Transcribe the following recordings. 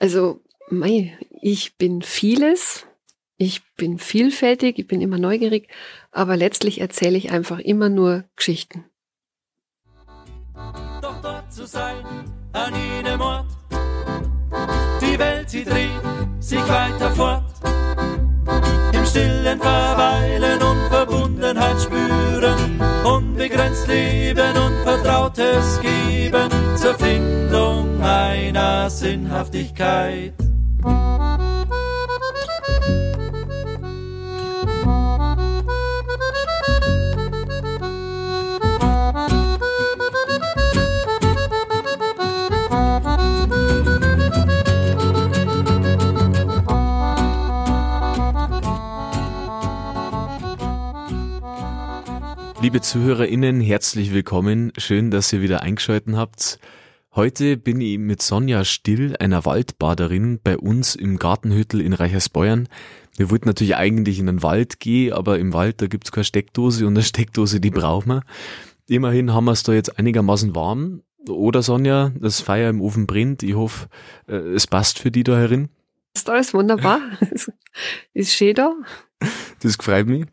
Also, mei, ich bin vieles. Ich bin vielfältig, ich bin immer neugierig, aber letztlich erzähle ich einfach immer nur Geschichten. Doch dort zu sein, an jedem Ort, die Welt, sie dreht sich weiter fort. Im stillen Verweilen und Verbundenheit spüren, unbegrenzt leben und Vertrautes geben zur Findung einer Sinnhaftigkeit. Liebe ZuhörerInnen, herzlich willkommen. Schön, dass ihr wieder eingeschalten habt. Heute bin ich mit Sonja Still, einer Waldbaderin, bei uns im Gartenhüttel in Reichersbeuern. Wir wollten natürlich eigentlich in den Wald gehen, aber im Wald, da gibt's keine Steckdose und eine Steckdose, die brauchen wir. Immerhin haben wir es da jetzt einigermaßen warm. Oder Sonja, das Feuer im Ofen brennt. Ich hoffe, äh, es passt für die da herin. Ist alles wunderbar. ist schön da. Das freut mich.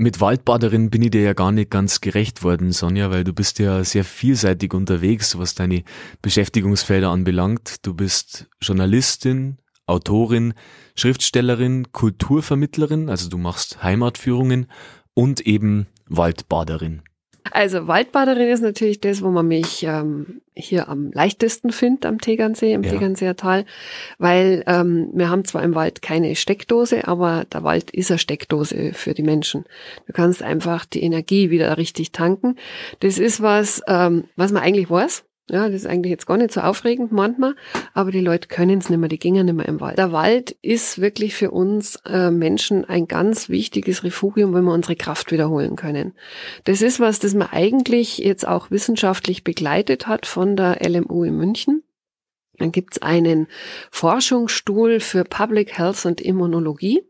Mit Waldbaderin bin ich dir ja gar nicht ganz gerecht worden, Sonja, weil du bist ja sehr vielseitig unterwegs, was deine Beschäftigungsfelder anbelangt. Du bist Journalistin, Autorin, Schriftstellerin, Kulturvermittlerin, also du machst Heimatführungen und eben Waldbaderin. Also Waldbaderin ist natürlich das, wo man mich ähm, hier am leichtesten findet, am Tegernsee, im ja. Tegernseer Tal, weil ähm, wir haben zwar im Wald keine Steckdose, aber der Wald ist eine Steckdose für die Menschen. Du kannst einfach die Energie wieder richtig tanken. Das ist was, ähm, was man eigentlich weiß. Ja, das ist eigentlich jetzt gar nicht so aufregend manchmal, aber die Leute können es nicht mehr, die gingen nicht mehr im Wald. Der Wald ist wirklich für uns äh, Menschen ein ganz wichtiges Refugium, wenn wir unsere Kraft wiederholen können. Das ist was, das man eigentlich jetzt auch wissenschaftlich begleitet hat von der LMU in München. Dann gibt's einen Forschungsstuhl für Public Health und Immunologie.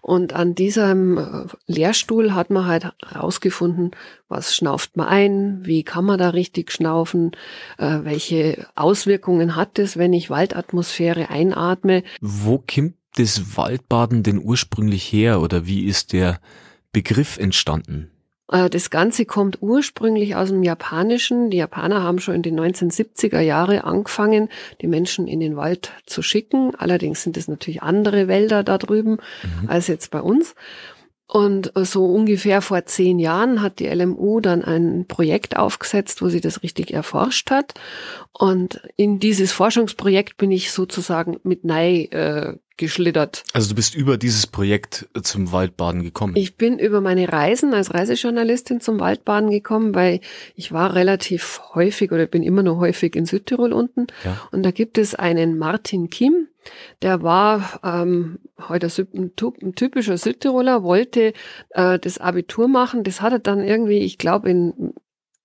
Und an diesem äh, Lehrstuhl hat man halt herausgefunden, was schnauft man ein, wie kann man da richtig schnaufen, äh, welche Auswirkungen hat es, wenn ich Waldatmosphäre einatme. Wo kommt das Waldbaden denn ursprünglich her oder wie ist der Begriff entstanden? Äh, das Ganze kommt ursprünglich aus dem Japanischen. Die Japaner haben schon in den 1970er Jahre angefangen, die Menschen in den Wald zu schicken. Allerdings sind es natürlich andere Wälder da drüben mhm. als jetzt bei uns. Und so ungefähr vor zehn Jahren hat die LMU dann ein Projekt aufgesetzt, wo sie das richtig erforscht hat. Und in dieses Forschungsprojekt bin ich sozusagen mit Nei äh, geschlittert. Also du bist über dieses Projekt zum Waldbaden gekommen? Ich bin über meine Reisen als Reisejournalistin zum Waldbaden gekommen, weil ich war relativ häufig oder bin immer noch häufig in Südtirol unten. Ja. Und da gibt es einen Martin Kim, der war ähm, heute ein typischer Südtiroler, wollte äh, das Abitur machen. Das hat er dann irgendwie, ich glaube, in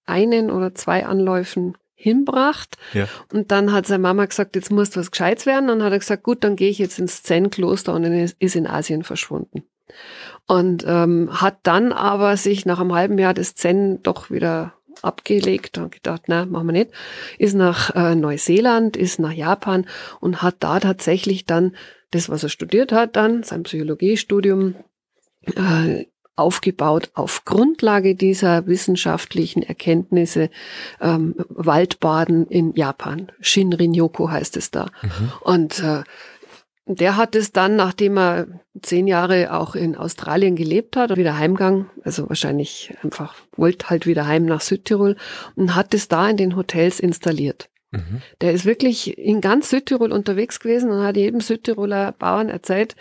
einen oder zwei Anläufen hinbracht. Ja. Und dann hat seine Mama gesagt, jetzt muss was Gescheites werden. Und dann hat er gesagt, gut, dann gehe ich jetzt ins Zen-Kloster und ist in Asien verschwunden. Und ähm, hat dann aber sich nach einem halben Jahr das Zen doch wieder abgelegt und gedacht, na, machen wir nicht. Ist nach äh, Neuseeland, ist nach Japan und hat da tatsächlich dann das, was er studiert hat, dann sein Psychologiestudium äh, aufgebaut auf Grundlage dieser wissenschaftlichen Erkenntnisse ähm, Waldbaden in Japan. Shinrin-yoku heißt es da. Mhm. Und äh, der hat es dann, nachdem er zehn Jahre auch in Australien gelebt hat, wieder heimgang, also wahrscheinlich einfach wollte halt wieder heim nach Südtirol und hat es da in den Hotels installiert. Mhm. Der ist wirklich in ganz Südtirol unterwegs gewesen und hat jedem Südtiroler Bauern erzählt,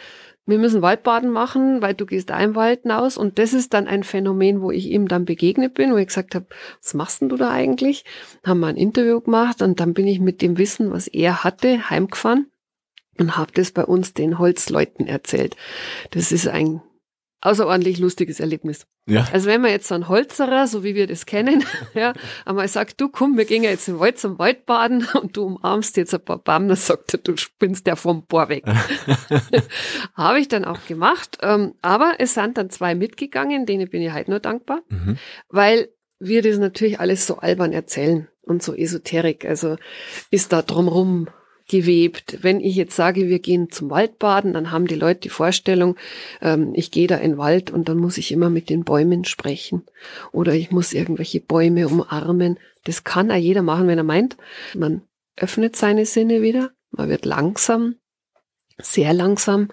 wir müssen Waldbaden machen, weil du gehst im Wald hinaus. Und das ist dann ein Phänomen, wo ich ihm dann begegnet bin, wo ich gesagt habe, was machst denn du da eigentlich? Haben wir ein Interview gemacht und dann bin ich mit dem Wissen, was er hatte, heimgefahren und habe das bei uns den Holzleuten erzählt. Das ist ein außerordentlich lustiges Erlebnis. Ja. Also wenn man jetzt so ein Holzerer, so wie wir das kennen, ja, einmal sagt, du komm, wir gehen jetzt im Wald zum Waldbaden und du umarmst jetzt ein paar Bäume, dann sagt er, du spinnst der vom Bohr weg. Habe ich dann auch gemacht. Ähm, aber es sind dann zwei mitgegangen, denen bin ich halt nur dankbar, mhm. weil wir das natürlich alles so albern erzählen und so esoterik. Also ist da drumrum gewebt. Wenn ich jetzt sage, wir gehen zum Waldbaden, dann haben die Leute die Vorstellung, ähm, ich gehe da in den Wald und dann muss ich immer mit den Bäumen sprechen oder ich muss irgendwelche Bäume umarmen. Das kann auch jeder machen, wenn er meint. Man öffnet seine Sinne wieder, man wird langsam, sehr langsam,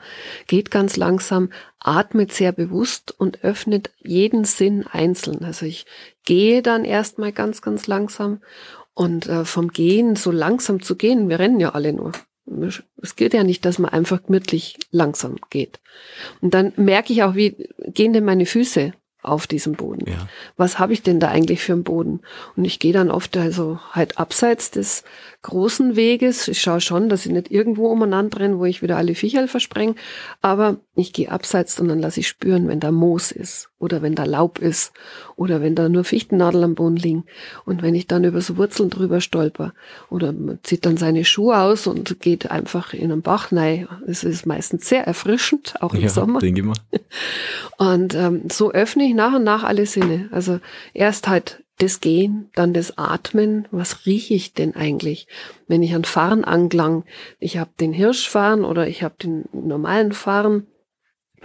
geht ganz langsam, atmet sehr bewusst und öffnet jeden Sinn einzeln. Also ich gehe dann erstmal ganz, ganz langsam und äh, vom Gehen so langsam zu gehen, wir rennen ja alle nur. Es geht ja nicht, dass man einfach gemütlich langsam geht. Und dann merke ich auch, wie gehen denn meine Füße auf diesem Boden. Ja. Was habe ich denn da eigentlich für einen Boden? Und ich gehe dann oft also halt abseits des großen Weges. Ich schaue schon, dass ich nicht irgendwo umeinander renne, wo ich wieder alle Viecherl verspreng. Aber ich gehe abseits und dann lasse ich spüren, wenn da Moos ist oder wenn da Laub ist oder wenn da nur Fichtennadeln am Boden liegen. Und wenn ich dann über so Wurzeln drüber stolper oder man zieht dann seine Schuhe aus und geht einfach in einen Bach rein. Es ist meistens sehr erfrischend, auch im ja, Sommer. Denke ich mal. Und ähm, so öffne ich nach und nach alle Sinne. Also erst halt das Gehen, dann das Atmen. Was rieche ich denn eigentlich, wenn ich an Fahren anklang? Ich habe den Hirschfahren oder ich habe den normalen Fahren.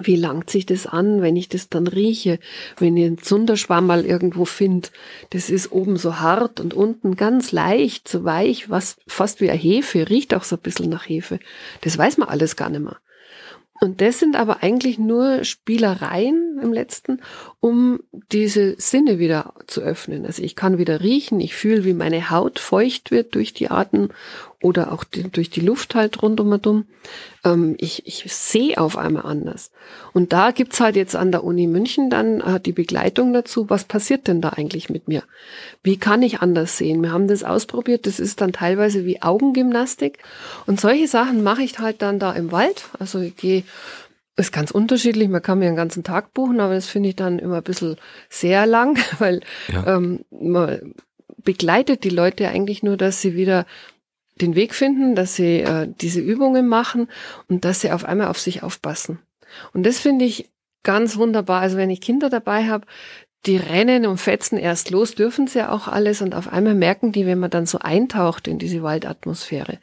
Wie langt sich das an, wenn ich das dann rieche? Wenn ich einen Zunderschwamm mal irgendwo finde, das ist oben so hart und unten ganz leicht, so weich, was fast wie eine Hefe, riecht auch so ein bisschen nach Hefe. Das weiß man alles gar nicht mehr. Und das sind aber eigentlich nur Spielereien im letzten, um diese Sinne wieder zu öffnen. Also ich kann wieder riechen, ich fühle, wie meine Haut feucht wird durch die Atem oder auch die, durch die Luft halt rundum und um. Ähm, ich, ich sehe auf einmal anders. Und da gibt's halt jetzt an der Uni München dann äh, die Begleitung dazu, was passiert denn da eigentlich mit mir? Wie kann ich anders sehen? Wir haben das ausprobiert, das ist dann teilweise wie Augengymnastik. Und solche Sachen mache ich halt dann da im Wald. Also ich gehe ist ganz unterschiedlich. Man kann mir einen ganzen Tag buchen, aber das finde ich dann immer ein bisschen sehr lang, weil ja. ähm, man begleitet die Leute eigentlich nur, dass sie wieder den Weg finden, dass sie äh, diese Übungen machen und dass sie auf einmal auf sich aufpassen. Und das finde ich ganz wunderbar. Also wenn ich Kinder dabei habe, die rennen und fetzen erst los, dürfen sie ja auch alles und auf einmal merken die, wenn man dann so eintaucht in diese Waldatmosphäre.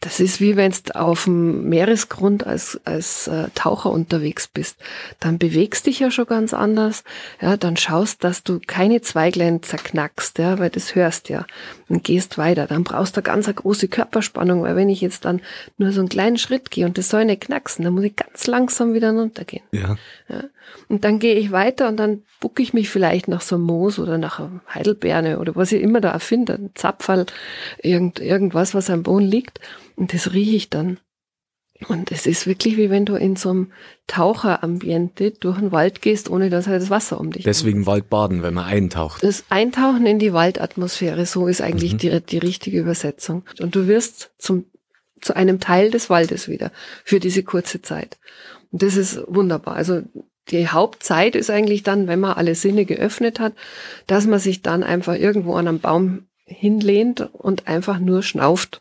Das ist wie wenn du auf dem Meeresgrund als, als äh, Taucher unterwegs bist. Dann bewegst dich ja schon ganz anders. Ja, dann schaust, dass du keine Zweiglein zerknackst, ja, weil das hörst ja. Und gehst weiter. Dann brauchst du ganz eine große Körperspannung, weil wenn ich jetzt dann nur so einen kleinen Schritt gehe und das soll nicht knacksen, dann muss ich ganz langsam wieder runtergehen. Ja. ja. Und dann gehe ich weiter und dann bucke ich mich vielleicht nach so einem Moos oder nach einem Heidelbeerne oder was ich immer da erfinde, ein Zapferl, irgend, irgendwas, was am Boden liegt. Und das rieche ich dann. Und es ist wirklich wie wenn du in so einem Taucherambiente durch den Wald gehst, ohne dass halt das Wasser um dich Deswegen ist. Waldbaden, wenn man eintaucht. Das Eintauchen in die Waldatmosphäre, so ist eigentlich mhm. die, die richtige Übersetzung. Und du wirst zum, zu einem Teil des Waldes wieder für diese kurze Zeit. Und das ist wunderbar. Also die Hauptzeit ist eigentlich dann, wenn man alle Sinne geöffnet hat, dass man sich dann einfach irgendwo an einem Baum hinlehnt und einfach nur schnauft.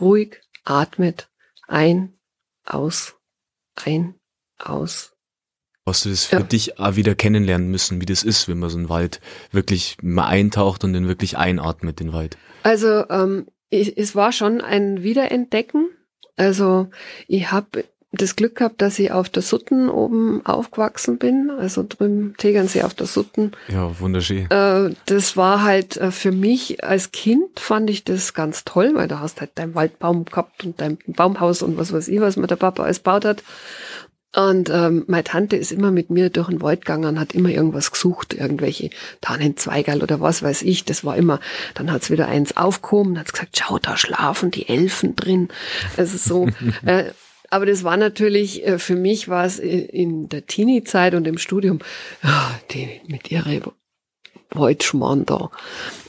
Ruhig atmet. Ein, aus, ein, aus. Hast du das für ja. dich auch wieder kennenlernen müssen, wie das ist, wenn man so einen Wald wirklich mal eintaucht und den wirklich einatmet, den Wald? Also ähm, ich, es war schon ein Wiederentdecken. Also ich habe das Glück gehabt, dass ich auf der Sutten oben aufgewachsen bin, also drüben Tegernsee auf der Sutten. Ja, wunderschön. Äh, das war halt äh, für mich als Kind fand ich das ganz toll, weil da hast halt dein Waldbaum gehabt und dein Baumhaus und was weiß ich, was mir der Papa alles baut hat. Und ähm, meine Tante ist immer mit mir durch den Wald gegangen und hat immer irgendwas gesucht, irgendwelche Tannenzweigerl oder was weiß ich. Das war immer, dann hat's wieder eins aufgehoben, hat's gesagt, schau, da schlafen die Elfen drin. Also so. äh, aber das war natürlich, äh, für mich war es in der Teenie-Zeit und im Studium, die mit ihrer Woltschmarrn da.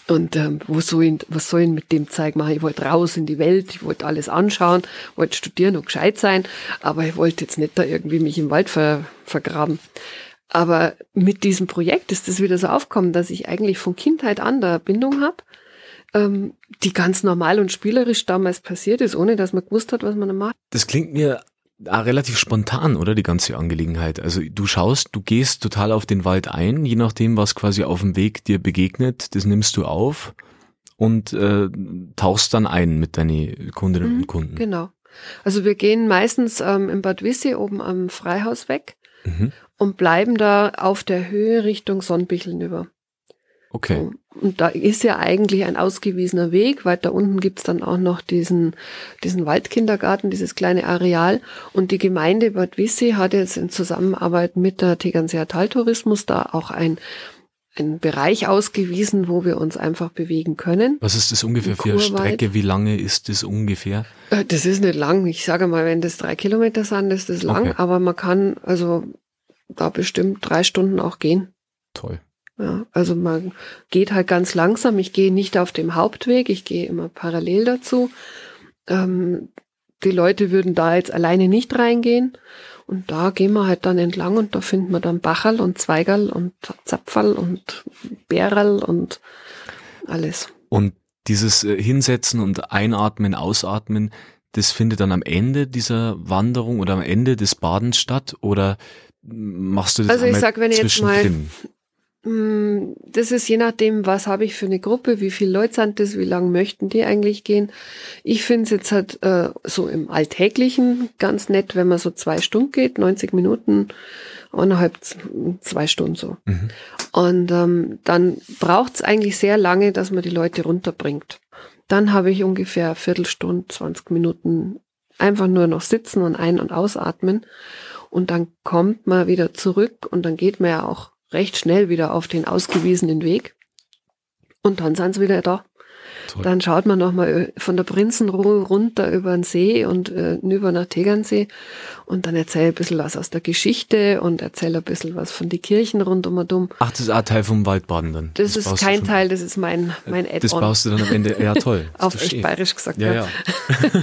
Und ähm, wo soll ich, was soll ich mit dem Zeug machen? Ich wollte raus in die Welt, ich wollte alles anschauen, wollte studieren und gescheit sein, aber ich wollte jetzt nicht da irgendwie mich im Wald ver, vergraben. Aber mit diesem Projekt ist das wieder so aufgekommen, dass ich eigentlich von Kindheit an der Bindung habe ähm, die ganz normal und spielerisch damals passiert ist, ohne dass man gewusst hat, was man da macht. Das klingt mir auch relativ spontan, oder die ganze Angelegenheit. Also du schaust, du gehst total auf den Wald ein, je nachdem, was quasi auf dem Weg dir begegnet, das nimmst du auf und äh, tauchst dann ein mit deinen Kundinnen Mhm, und Kunden. Genau. Also wir gehen meistens ähm, in Bad Wissi oben am Freihaus weg Mhm. und bleiben da auf der Höhe Richtung Sonnbicheln über. Okay. Und da ist ja eigentlich ein ausgewiesener Weg. Weiter unten gibt's dann auch noch diesen, diesen Waldkindergarten, dieses kleine Areal. Und die Gemeinde Bad Wissi hat jetzt in Zusammenarbeit mit der Tegernseer Taltourismus da auch ein einen Bereich ausgewiesen, wo wir uns einfach bewegen können. Was ist das ungefähr für eine. Strecke? Wie lange ist das ungefähr? Äh, Das ist nicht lang. Ich sage mal, wenn das drei Kilometer sind, ist das lang. Okay. Aber man kann also da bestimmt drei Stunden auch gehen. Toll. Ja, also man geht halt ganz langsam. Ich gehe nicht auf dem Hauptweg, ich gehe immer parallel dazu. Ähm, die Leute würden da jetzt alleine nicht reingehen. Und da gehen wir halt dann entlang und da finden wir dann Bacherl und Zweigerl und Zapferl und Bärerl und alles. Und dieses äh, Hinsetzen und Einatmen, Ausatmen, das findet dann am Ende dieser Wanderung oder am Ende des Badens statt? Oder machst du das Also ich sag, wenn ich jetzt mal- Das ist je nachdem, was habe ich für eine Gruppe, wie viele Leute sind das, wie lange möchten die eigentlich gehen. Ich finde es jetzt halt äh, so im Alltäglichen ganz nett, wenn man so zwei Stunden geht, 90 Minuten, eineinhalb, zwei Stunden so. Mhm. Und ähm, dann braucht es eigentlich sehr lange, dass man die Leute runterbringt. Dann habe ich ungefähr eine Viertelstunde, 20 Minuten einfach nur noch sitzen und ein- und ausatmen. Und dann kommt man wieder zurück und dann geht man ja auch recht schnell wieder auf den ausgewiesenen Weg. Und dann sind sie wieder da. Toll. Dann schaut man nochmal von der Prinzenruhe runter über den See und äh, über nach Tegernsee und dann erzähle ein bisschen was aus der Geschichte und erzähle ein bisschen was von die Kirchen rund um und um. Ach, das ist auch Teil vom Waldbaden dann. Das, ist baust du kein Teil, das ist mein, mein Das Add-on. baust du dann am Ende. Ja, toll. Das Auf echt bayerisch gesagt. Ja, ja.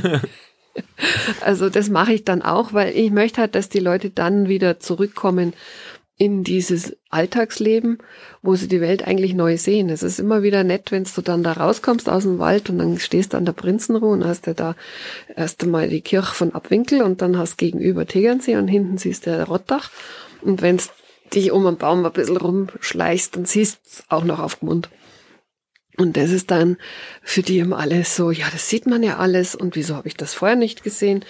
ja. Also das mache ich dann auch, weil ich möchte halt, dass die Leute dann wieder zurückkommen in dieses Alltagsleben, wo sie die Welt eigentlich neu sehen. Es ist immer wieder nett, wenn du dann da rauskommst aus dem Wald und dann stehst du an der Prinzenruhe und hast ja da erst einmal die Kirche von Abwinkel und dann hast gegenüber Tegernsee und hinten siehst du der Rottach. Und wenn dich um einen Baum ein bisschen rumschleichst, dann siehst du auch noch auf den Mund. Und das ist dann für die immer alles so, ja, das sieht man ja alles und wieso habe ich das vorher nicht gesehen?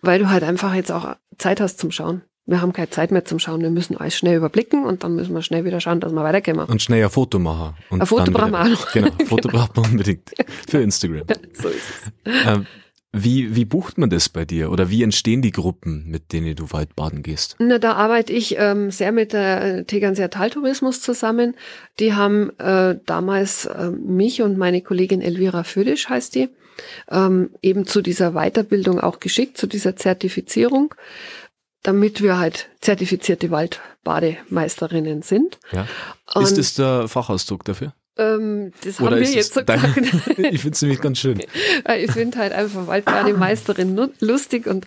Weil du halt einfach jetzt auch Zeit hast zum Schauen. Wir haben keine Zeit mehr zum Schauen, wir müssen alles schnell überblicken und dann müssen wir schnell wieder schauen, dass wir weiterkommen. Und schnell ein Foto machen. Und Ein Foto brauchen wir auch noch. Genau, ein Foto braucht man unbedingt. Für Instagram. So ist es. Ähm, wie, wie bucht man das bei dir? Oder wie entstehen die Gruppen, mit denen du Waldbaden gehst? Na, da arbeite ich ähm, sehr mit der Tegernseer Taltourismus zusammen. Die haben äh, damals äh, mich und meine Kollegin Elvira Födisch, heißt die, ähm, eben zu dieser Weiterbildung auch geschickt, zu dieser Zertifizierung, damit wir halt zertifizierte Waldbademeisterinnen sind. Ja. Ist das der Fachausdruck dafür? ähm, das Oder haben wir jetzt so gesagt. ich finde es nämlich ganz schön. Ich finde halt einfach Waldbademeisterin lustig und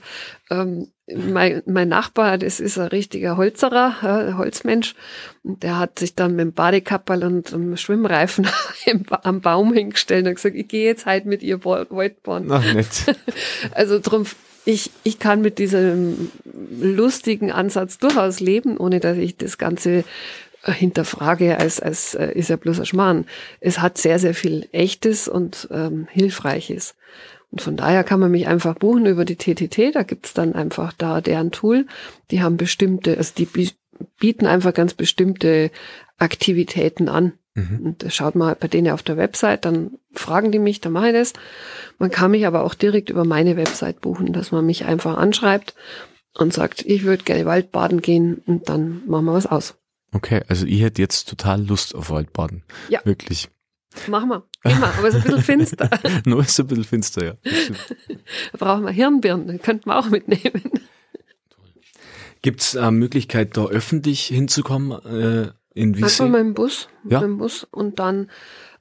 ähm, mein, mein Nachbar, das ist ein richtiger Holzerer, äh, Holzmensch, und der hat sich dann mit dem Badekapperl und dem Schwimmreifen am Baum hingestellt und gesagt, ich gehe jetzt halt mit ihr Wa- Waldbaden. Ach, nett. Also drum, ich, ich kann mit diesem lustigen Ansatz durchaus leben, ohne dass ich das Ganze äh, hinterfrage, als, als äh, ist ja bloß ein Schmarrn. Es hat sehr, sehr viel Echtes und ähm, Hilfreiches. Und von daher kann man mich einfach buchen über die TTT. Da gibt's dann einfach da deren Tool. Die haben bestimmte, also die bi- bieten einfach ganz bestimmte Aktivitäten an. Mhm. Und schaut halt bei denen auf der Website, dann fragen die mich, dann mache ich das. Man kann mich aber auch direkt über meine Website buchen, dass man mich einfach anschreibt und sagt, ich würde gerne Waldbaden gehen und dann machen wir was aus. Okay, also ich hätte jetzt total Lust auf Waldbaden. Ja. Wirklich. Machen wir. Gehen wir, aber es ist ein bisschen finster. Nur ist ein bisschen finster, ja. Da brauchen wir Hirnbirnen, könnten wir auch mitnehmen. Gibt es eine Möglichkeit, da öffentlich hinzukommen? Äh, in Einfach Wiesel? mit dem Bus, Ja. mit dem Bus und dann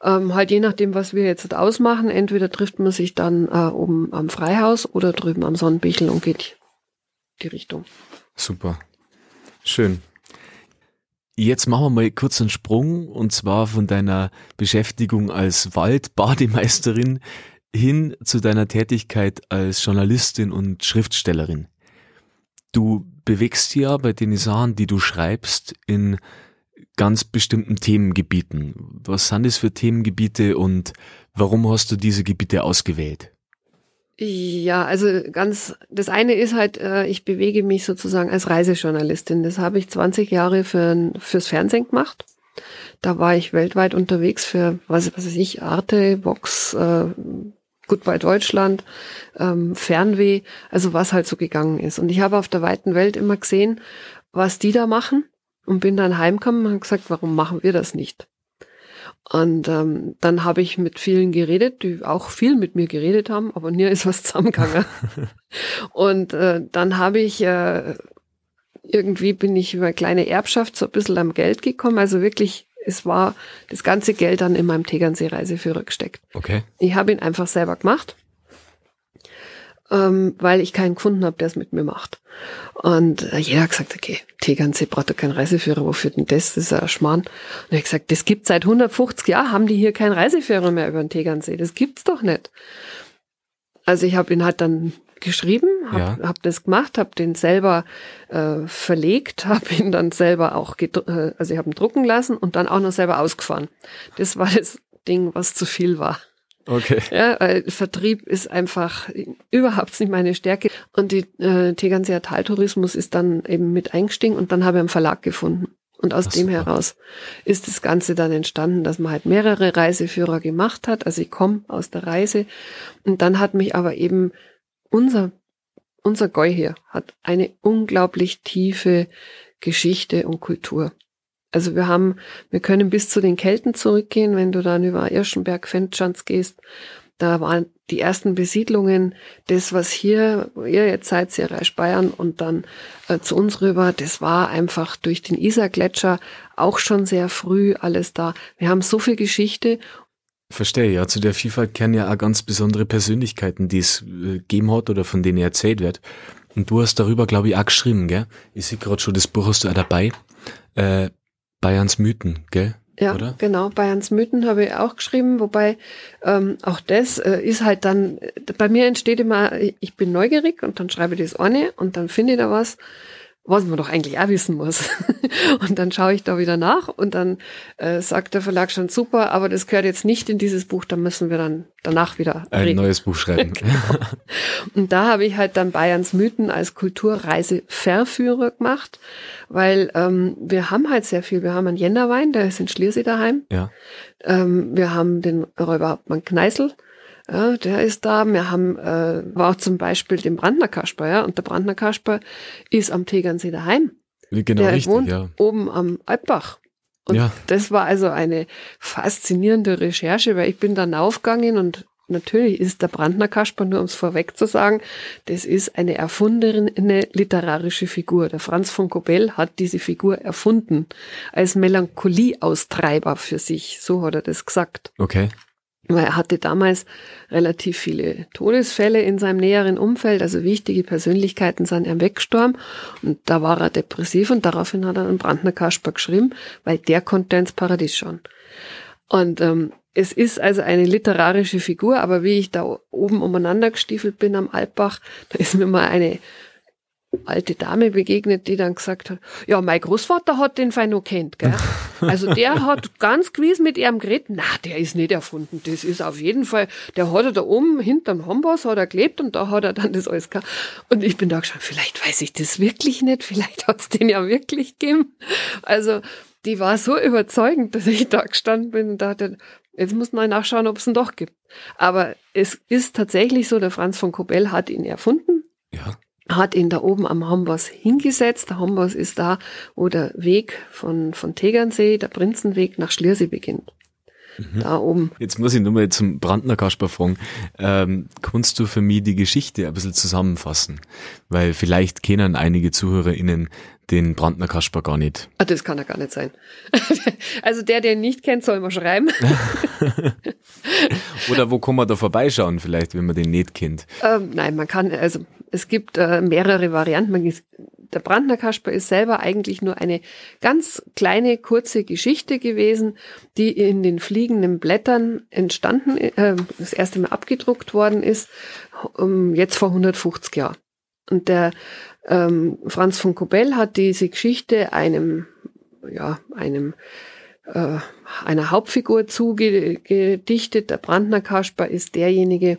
ähm, halt je nachdem, was wir jetzt ausmachen, entweder trifft man sich dann äh, oben am Freihaus oder drüben am Sonnenbichel und geht die Richtung. Super. Schön. Jetzt machen wir mal kurz einen Sprung und zwar von deiner Beschäftigung als Waldbademeisterin hin zu deiner Tätigkeit als Journalistin und Schriftstellerin. Du bewegst ja bei den Sachen, die du schreibst, in ganz bestimmten Themengebieten. Was sind das für Themengebiete und Warum hast du diese Gebiete ausgewählt? Ja, also ganz, das eine ist halt, äh, ich bewege mich sozusagen als Reisejournalistin. Das habe ich 20 Jahre für, fürs Fernsehen gemacht. Da war ich weltweit unterwegs für, was, was weiß ich, Arte, Vox, äh, Goodbye Deutschland, ähm, Fernweh, also was halt so gegangen ist. Und ich habe auf der weiten Welt immer gesehen, was die da machen und bin dann heimgekommen und gesagt, warum machen wir das nicht? Und ähm, dann habe ich mit vielen geredet, die auch viel mit mir geredet haben, aber nie ist was zusammengegangen. und äh, dann habe ich äh, irgendwie bin ich über eine kleine Erbschaft so ein bisschen am Geld gekommen. Also wirklich, es war das ganze Geld dann in meinem Tegernsee-Reiseführer gesteckt. Okay. Ich habe ihn einfach selber gemacht ähm, weil ich keinen gefunden habe, der es mit mir macht. Und äh, jeder hat gesagt, okay, Tegernsee braucht doch keinen Reiseführer, wofür denn das? Das ist ein Schmarrn. Und ich habe gesagt, das gibt seit 150 Jahren, haben die hier keinen Reiseführer mehr über den Tegernsee. Das gibt's doch nicht. Also ich habe ihn halt dann geschrieben, habe ja. hab das gemacht, habe den selber äh, verlegt, habe ihn dann selber auch, äh, also ich habe ihn drucken lassen und dann auch noch selber ausgefahren. Das war das Ding, was zu viel war. Okay. Ja, weil Vertrieb ist einfach überhaupt nicht meine Stärke. Und die äh, Tegernseer Taltourismus ist dann eben mit eingestiegen und dann habe ich einen Verlag gefunden. Und aus Ach, dem super. heraus ist das Ganze dann entstanden, dass man halt mehrere Reiseführer gemacht hat. Also ich komme aus der Reise. Und dann hat mich aber eben unser, unser Goi hier hat eine unglaublich tiefe Geschichte und Kultur. Also wir haben, wir können bis zu den Kelten zurückgehen, wenn du dann über Irschenberg, Fenschanz gehst. Da waren die ersten Besiedlungen, das, was hier, ihr jetzt seid, Reich Bayern und dann äh, zu uns rüber, das war einfach durch den Isar-Gletscher auch schon sehr früh alles da. Wir haben so viel Geschichte Verstehe, ja. Zu der FIFA kennen ja auch ganz besondere Persönlichkeiten, die es äh, gegeben hat oder von denen erzählt wird. Und du hast darüber, glaube ich, auch geschrieben, gell? Ich sehe gerade schon, das Buch hast du auch dabei. Äh, Bayerns Mythen, gell? Ja, Oder? genau. Bayerns Mythen habe ich auch geschrieben, wobei ähm, auch das äh, ist halt dann, bei mir entsteht immer, ich bin neugierig und dann schreibe ich das eine und dann finde ich da was was man doch eigentlich auch wissen muss. und dann schaue ich da wieder nach und dann äh, sagt der Verlag schon super, aber das gehört jetzt nicht in dieses Buch, da müssen wir dann danach wieder ein reden. neues Buch schreiben. genau. Und da habe ich halt dann Bayerns Mythen als Kulturreiseverführer gemacht, weil ähm, wir haben halt sehr viel. Wir haben einen Jännerwein, der ist in Schliersee daheim. Ja. Ähm, wir haben den Räuberhauptmann Kneißl, ja, der ist da. Wir haben, äh, war auch zum Beispiel den Brandner Kasper, ja, und der Brandner Kasper ist am Tegernsee daheim. Genau, der richtig, wohnt ja. oben am Alpbach. Und Ja. das war also eine faszinierende Recherche, weil ich bin dann aufgegangen und natürlich ist der Brandner Kasper, nur um es vorweg zu sagen, das ist eine erfundene literarische Figur. Der Franz von Kobell hat diese Figur erfunden als Melancholie-Austreiber für sich. So hat er das gesagt. Okay. Weil er hatte damals relativ viele Todesfälle in seinem näheren Umfeld, also wichtige Persönlichkeiten sind ihm weggestorben und da war er depressiv und daraufhin hat er einen Brandner Kasper geschrieben, weil der konnte ins Paradies schauen. Und ähm, es ist also eine literarische Figur, aber wie ich da oben umeinander gestiefelt bin am Alpbach, da ist mir mal eine alte Dame begegnet, die dann gesagt hat, ja, mein Großvater hat den Fein noch kennt, gell? Also der hat ganz gewiss mit ihrem geredet, na, der ist nicht erfunden, das ist auf jeden Fall, der hat er da oben hinterm Homboss hat er gelebt und da hat er dann das alles gehabt. Und ich bin da geschaut, vielleicht weiß ich das wirklich nicht, vielleicht hat's den ja wirklich gegeben. Also die war so überzeugend, dass ich da gestanden bin und dachte, jetzt muss man nachschauen, ob es ihn doch gibt. Aber es ist tatsächlich so, der Franz von Kobell hat ihn erfunden. Ja hat ihn da oben am Homboss hingesetzt. Der Homboss ist da, wo der Weg von, von Tegernsee, der Prinzenweg nach Schliersee beginnt. Mhm. Da oben. Jetzt muss ich nur mal zum Brandner Kasper fragen. Ähm, kannst du für mich die Geschichte ein bisschen zusammenfassen? Weil vielleicht kennen einige ZuhörerInnen den Brandner Kasper gar nicht. Ah, das kann er gar nicht sein. also der, der ihn nicht kennt, soll mal schreiben. Oder wo kann man da vorbeischauen vielleicht, wenn man den nicht kennt? Ähm, nein, man kann, also es gibt äh, mehrere Varianten. Man, der Brandner Kasper ist selber eigentlich nur eine ganz kleine, kurze Geschichte gewesen, die in den fliegenden Blättern entstanden, äh, das erste Mal abgedruckt worden ist, um, jetzt vor 150 Jahren. Und der ähm, Franz von Kobell hat diese Geschichte einem, ja, einem äh, einer Hauptfigur zugedichtet. Der Brandner Kasper ist derjenige,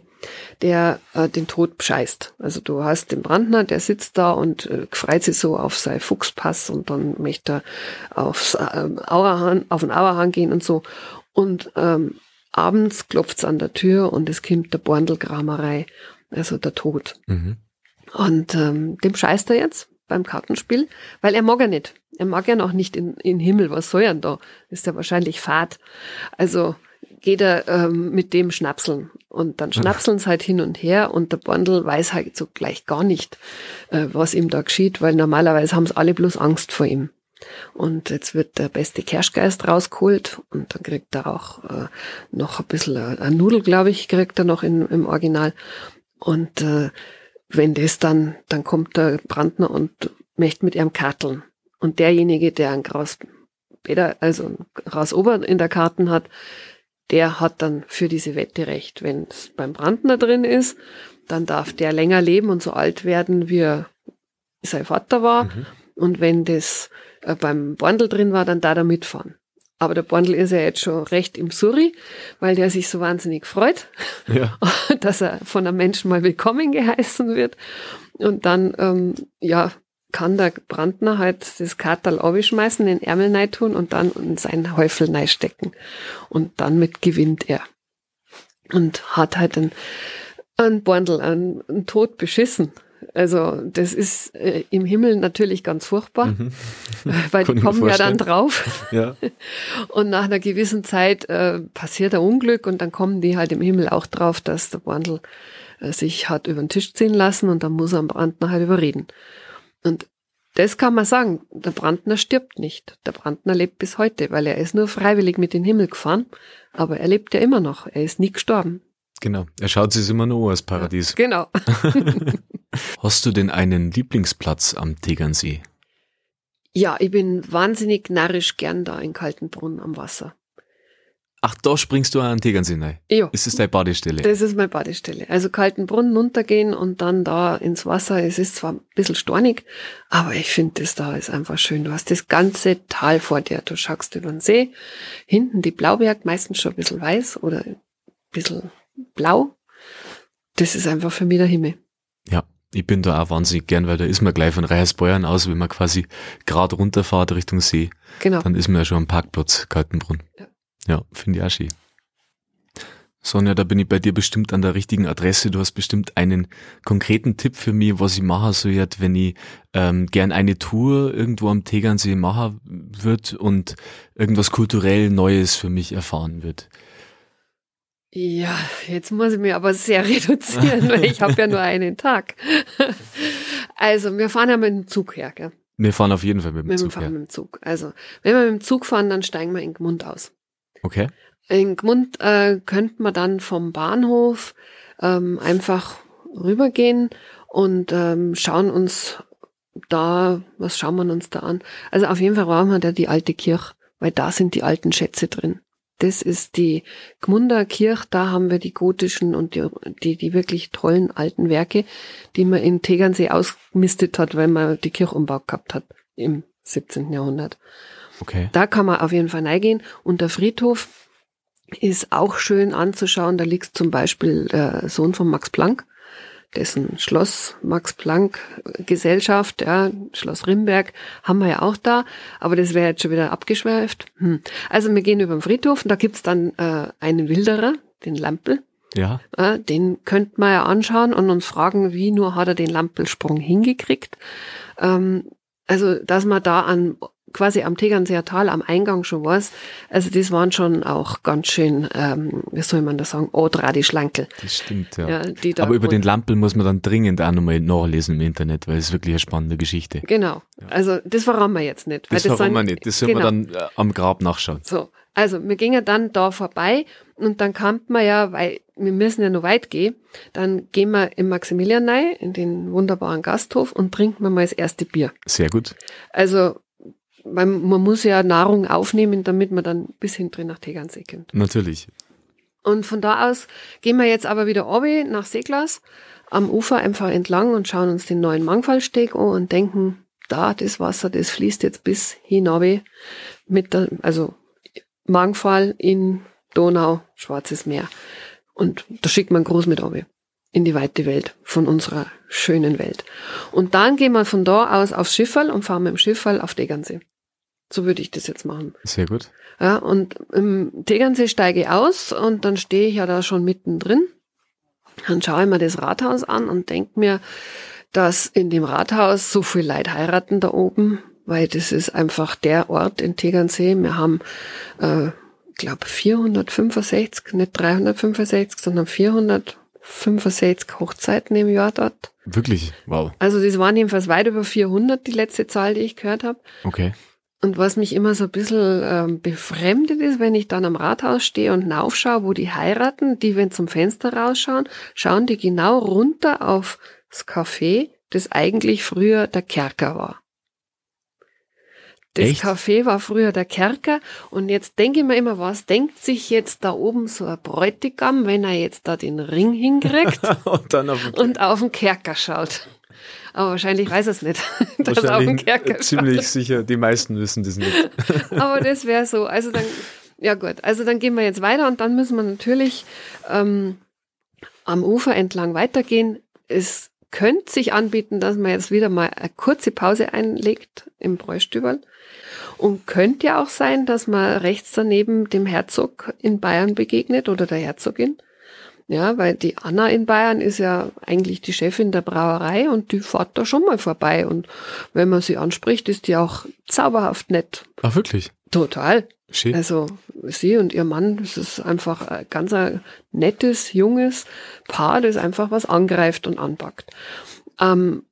der äh, den Tod bescheißt. Also du hast den Brandner, der sitzt da und äh, freut sich so auf sein Fuchspass und dann möchte er aufs, äh, Auerhahn, auf den Auerhahn gehen und so. Und ähm, abends klopft's an der Tür und es kommt der Borndelkramerei, also der Tod. Mhm. Und ähm, dem scheißt er jetzt beim Kartenspiel, weil er mag ja nicht. Er mag ja noch nicht in, in Himmel. Was soll er denn da? Ist ja wahrscheinlich Fahrt. Also geht er ähm, mit dem schnapseln. Und dann schnapseln sie halt hin und her und der Bondel weiß halt so gleich gar nicht, äh, was ihm da geschieht, weil normalerweise haben sie alle bloß Angst vor ihm. Und jetzt wird der beste Kerschgeist rausgeholt und dann kriegt er auch äh, noch ein bisschen äh, eine Nudel, glaube ich, kriegt er noch in, im Original. Und äh, wenn das dann, dann kommt der Brandner und möchte mit ihrem karteln. Und derjenige, der ein Graus Bäder, also ein Graus Ober in der Karten hat, der hat dann für diese Wette recht. Wenn es beim Brandner drin ist, dann darf der länger leben und so alt werden, wie er sein Vater war. Mhm. Und wenn das äh, beim Bondel drin war, dann da er mitfahren. Aber der Bondel ist ja jetzt schon recht im Surri, weil der sich so wahnsinnig freut, ja. dass er von einem Menschen mal willkommen geheißen wird. Und dann, ähm, ja, kann der Brandner halt das Kartal aufschmeißen, den Ärmel rein tun und dann in seinen Häufel stecken. Und dann mit gewinnt er. Und hat halt einen, einen Bondel, einen, einen Tod beschissen. Also das ist äh, im Himmel natürlich ganz furchtbar, mhm. weil die kommen ja dann drauf. ja. Und nach einer gewissen Zeit äh, passiert ein Unglück und dann kommen die halt im Himmel auch drauf, dass der Brandl äh, sich hat über den Tisch ziehen lassen und dann muss er am Brandner halt überreden. Und das kann man sagen, der Brandner stirbt nicht. Der Brandner lebt bis heute, weil er ist nur freiwillig mit in den Himmel gefahren, aber er lebt ja immer noch. Er ist nie gestorben. Genau, er schaut sich immer nur als Paradies. Ja, genau. Hast du denn einen Lieblingsplatz am Tegernsee? Ja, ich bin wahnsinnig narrisch gern da in Kaltenbrunn am Wasser. Ach, da springst du an den Tegernsee rein? Ja. Ist das deine Badestelle? Das ist meine Badestelle. Also Kaltenbrunn runtergehen und dann da ins Wasser. Es ist zwar ein bisschen stornig, aber ich finde das da ist einfach schön. Du hast das ganze Tal vor dir. Du schaust über den See. Hinten die Blauberg, meistens schon ein bisschen weiß oder ein bisschen blau. Das ist einfach für mich der Himmel. Ja, ich bin da auch wahnsinnig gern, weil da ist man gleich von Reiersbeuern aus, wenn man quasi gerade runterfahrt Richtung See. Genau. Dann ist man ja schon am Parkplatz Kaltenbrunn. Ja, ja finde ich auch schön. Sonja, da bin ich bei dir bestimmt an der richtigen Adresse. Du hast bestimmt einen konkreten Tipp für mich, was ich machen soll, wenn ich ähm, gern eine Tour irgendwo am Tegernsee machen würde und irgendwas kulturell Neues für mich erfahren wird. Ja, jetzt muss ich mir aber sehr reduzieren, weil ich habe ja nur einen Tag. Also, wir fahren ja mit dem Zug her, gell? Wir fahren auf jeden Fall mit dem wir Zug. Wir fahren her. mit dem Zug. Also, wenn wir mit dem Zug fahren, dann steigen wir in Gmund aus. Okay. In Gmund äh, könnten wir dann vom Bahnhof ähm, einfach rübergehen und ähm, schauen uns da, was schauen wir uns da an? Also auf jeden Fall brauchen wir da die alte Kirche, weil da sind die alten Schätze drin. Das ist die Gmunder Kirche, da haben wir die gotischen und die, die, die wirklich tollen alten Werke, die man in Tegernsee ausgemistet hat, weil man die Kirche umbaut gehabt hat im 17. Jahrhundert. Okay. Da kann man auf jeden Fall reingehen. Und der Friedhof ist auch schön anzuschauen. Da liegt zum Beispiel der Sohn von Max Planck dessen Schloss Max Planck Gesellschaft, ja, Schloss Rimberg, haben wir ja auch da, aber das wäre jetzt schon wieder abgeschweift. Hm. Also wir gehen über den Friedhof und da gibt's dann äh, einen Wilderer, den Lampel. Ja. Äh, den könnte man ja anschauen und uns fragen, wie nur hat er den Lampelsprung hingekriegt. Ähm, also, dass man da an quasi am Tegernseer Tal am Eingang schon was. Also das waren schon auch ganz schön, ähm, wie soll man das sagen, Odra, die Schlankel. Das stimmt, ja. ja da Aber über den Lampel muss man dann dringend auch nochmal nachlesen im Internet, weil es wirklich eine spannende Geschichte. Genau. Ja. Also das verraten wir jetzt nicht. Das, das verraten wir nicht. Das soll genau. man dann äh, am Grab nachschauen. So. Also wir gingen dann da vorbei und dann kam man ja, weil wir müssen ja noch weit gehen, dann gehen wir im Maximilian rein, in den wunderbaren Gasthof und trinken wir mal das erste Bier. Sehr gut. Also man, man muss ja Nahrung aufnehmen, damit man dann bis hinten nach Tegernsee kommt. Natürlich. Und von da aus gehen wir jetzt aber wieder obi nach Seeglas am Ufer einfach entlang und schauen uns den neuen Mangfallsteg an und denken, da das Wasser, das fließt jetzt bis hinauf mit der, also Magenfall in Donau, Schwarzes Meer. Und da schickt man groß mit Obi in die weite Welt von unserer schönen Welt. Und dann gehen wir von da aus aufs Schifferl und fahren mit dem Schifferl auf Tegernsee. So würde ich das jetzt machen. Sehr gut. Ja, und im Tegernsee steige ich aus und dann stehe ich ja da schon mittendrin. Dann schaue ich mir das Rathaus an und denke mir, dass in dem Rathaus so viel Leute heiraten da oben, weil das ist einfach der Ort in Tegernsee. Wir haben, äh, ich glaube, 465, nicht 365, sondern 465 Hochzeiten im Jahr dort. Wirklich? Wow. Also das waren jedenfalls weit über 400, die letzte Zahl, die ich gehört habe. Okay. Und was mich immer so ein bisschen ähm, befremdet ist, wenn ich dann am Rathaus stehe und aufschaue, wo die heiraten, die, wenn zum Fenster rausschauen, schauen die genau runter auf das Café, das eigentlich früher der Kerker war. Das Echt? Café war früher der Kerker und jetzt denke ich mir immer, was denkt sich jetzt da oben so ein Bräutigam, wenn er jetzt da den Ring hinkriegt und auf und auf den Kerker schaut. Aber wahrscheinlich weiß er es nicht, auf den Kerker ziemlich schaut. sicher, die meisten wissen das nicht. Aber das wäre so. Also dann, ja gut, also dann gehen wir jetzt weiter und dann müssen wir natürlich ähm, am Ufer entlang weitergehen. Es könnte sich anbieten, dass man jetzt wieder mal eine kurze Pause einlegt im Bräustüberl. Und könnte ja auch sein, dass man rechts daneben dem Herzog in Bayern begegnet oder der Herzogin. Ja, weil die Anna in Bayern ist ja eigentlich die Chefin der Brauerei und die fährt da schon mal vorbei. Und wenn man sie anspricht, ist die auch zauberhaft nett. Ach, wirklich? Total. Schön. Also sie und ihr Mann, das ist einfach ein ganz ein nettes, junges Paar, das einfach was angreift und anpackt. Ähm,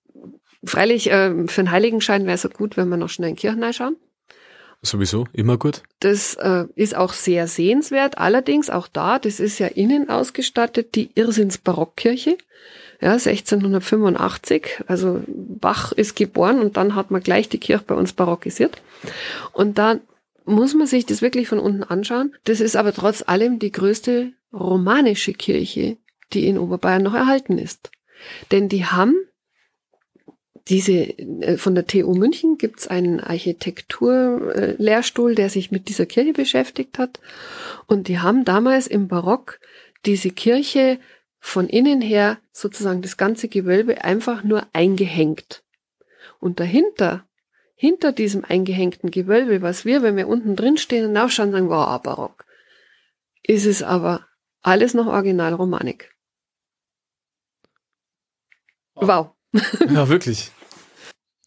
freilich, äh, für einen Heiligenschein wäre es so gut, wenn wir noch schnell in die Kirchen reinschauen. Sowieso, immer gut. Das äh, ist auch sehr sehenswert. Allerdings auch da, das ist ja innen ausgestattet, die Irrsinns-Barockkirche. Ja, 1685. Also Bach ist geboren und dann hat man gleich die Kirche bei uns barockisiert. Und da muss man sich das wirklich von unten anschauen. Das ist aber trotz allem die größte romanische Kirche, die in Oberbayern noch erhalten ist. Denn die haben diese, äh, von der TU München gibt's einen Architekturlehrstuhl, der sich mit dieser Kirche beschäftigt hat. Und die haben damals im Barock diese Kirche von innen her sozusagen das ganze Gewölbe einfach nur eingehängt. Und dahinter, hinter diesem eingehängten Gewölbe, was wir, wenn wir unten drin stehen und aufschauen, sagen, wow, Barock, ist es aber alles noch Originalromanik. Wow. Ja, wirklich.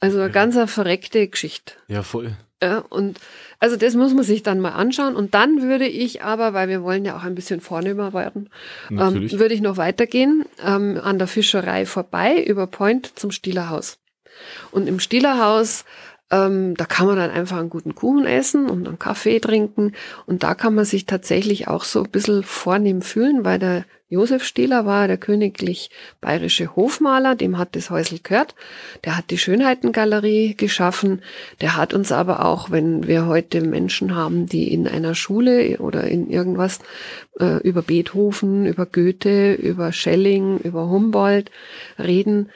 Also eine ganz eine verreckte Geschichte. Ja, voll. Ja, und also das muss man sich dann mal anschauen. Und dann würde ich aber, weil wir wollen ja auch ein bisschen vornehmer werden, ähm, würde ich noch weitergehen, ähm, an der Fischerei vorbei, über Point zum Stielerhaus. Und im Stielerhaus, ähm, da kann man dann einfach einen guten Kuchen essen und einen Kaffee trinken. Und da kann man sich tatsächlich auch so ein bisschen vornehm fühlen, weil der Josef Stieler war der königlich bayerische Hofmaler, dem hat das Häusl gehört. Der hat die Schönheitengalerie geschaffen. Der hat uns aber auch, wenn wir heute Menschen haben, die in einer Schule oder in irgendwas äh, über Beethoven, über Goethe, über Schelling, über Humboldt reden,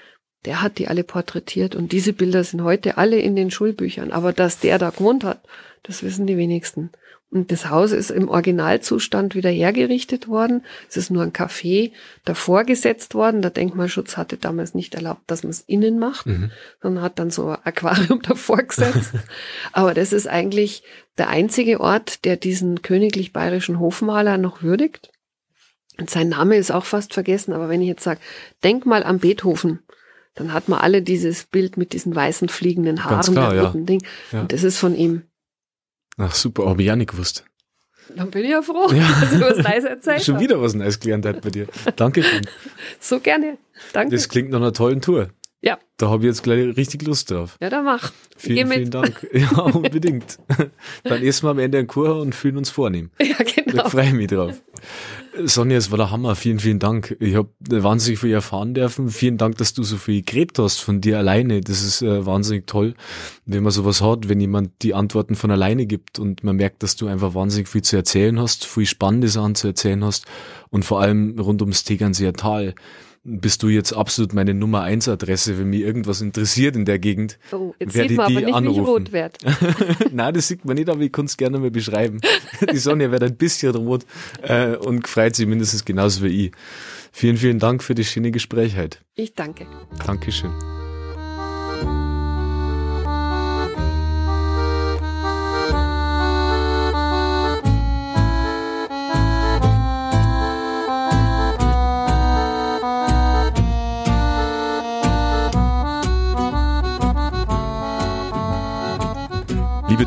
der hat die alle porträtiert und diese Bilder sind heute alle in den Schulbüchern. Aber dass der da gewohnt hat, das wissen die wenigsten. Und das Haus ist im Originalzustand wieder hergerichtet worden. Es ist nur ein Café davor gesetzt worden. Der Denkmalschutz hatte damals nicht erlaubt, dass man es innen macht, Mhm. sondern hat dann so ein Aquarium davor gesetzt. Aber das ist eigentlich der einzige Ort, der diesen königlich bayerischen Hofmaler noch würdigt. Und sein Name ist auch fast vergessen. Aber wenn ich jetzt sage, denk mal an Beethoven, dann hat man alle dieses Bild mit diesen weißen fliegenden Haaren, klar, ja. Ding. Ja. Und das ist von ihm. Ach, super, habe ich ja nicht gewusst. Dann bin ich ja froh, Ja. dass ich was Neues erzählt Schon wieder was Neues gelernt hat bei dir. Danke. Frank. So gerne. Danke. Das klingt nach einer tollen Tour. ja, Da habe ich jetzt gleich richtig Lust drauf. ja, dann mach. Ich geh Vielen, mit. vielen Dank. Ja, unbedingt. Dann essen wir am Ende einen Kuchen und fühlen uns vornehm. Ja, Da genau. freue ich mich drauf. Sonja, es war der Hammer. Vielen, vielen Dank. Ich habe wahnsinnig viel erfahren dürfen. Vielen Dank, dass du so viel geredet hast von dir alleine. Das ist äh, wahnsinnig toll, wenn man sowas hat, wenn jemand die Antworten von alleine gibt und man merkt, dass du einfach wahnsinnig viel zu erzählen hast, viel spannende Sachen zu erzählen hast und vor allem rund ums Tegernseer Tal. Bist du jetzt absolut meine Nummer eins Adresse, wenn mich irgendwas interessiert in der Gegend. Oh, jetzt sieht man aber nicht, anrufen. wie ich rot werde. Nein, das sieht man nicht, aber ich kann es gerne mal beschreiben. Die Sonja wird ein bisschen rot äh, und freut sich mindestens genauso wie ich. Vielen, vielen Dank für das schöne Gespräch heute. Ich danke. Dankeschön.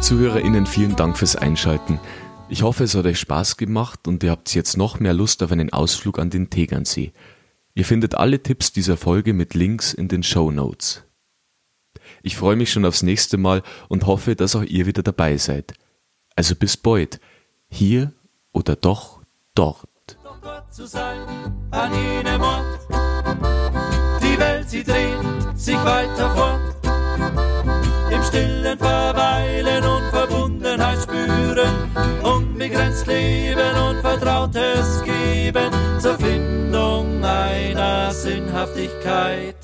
ZuhörerInnen, vielen Dank fürs Einschalten. Ich hoffe, es hat euch Spaß gemacht und ihr habt jetzt noch mehr Lust auf einen Ausflug an den Tegernsee. Ihr findet alle Tipps dieser Folge mit Links in den Show Notes. Ich freue mich schon aufs nächste Mal und hoffe, dass auch ihr wieder dabei seid. Also bis bald. Hier oder doch dort. Doch Gott zu sein, an jenem Ort. Die Welt, sie dreht sich weiter fort stillen Verweilen und Verbundenheit spüren, unbegrenzt leben und Vertrautes geben zur Findung einer Sinnhaftigkeit.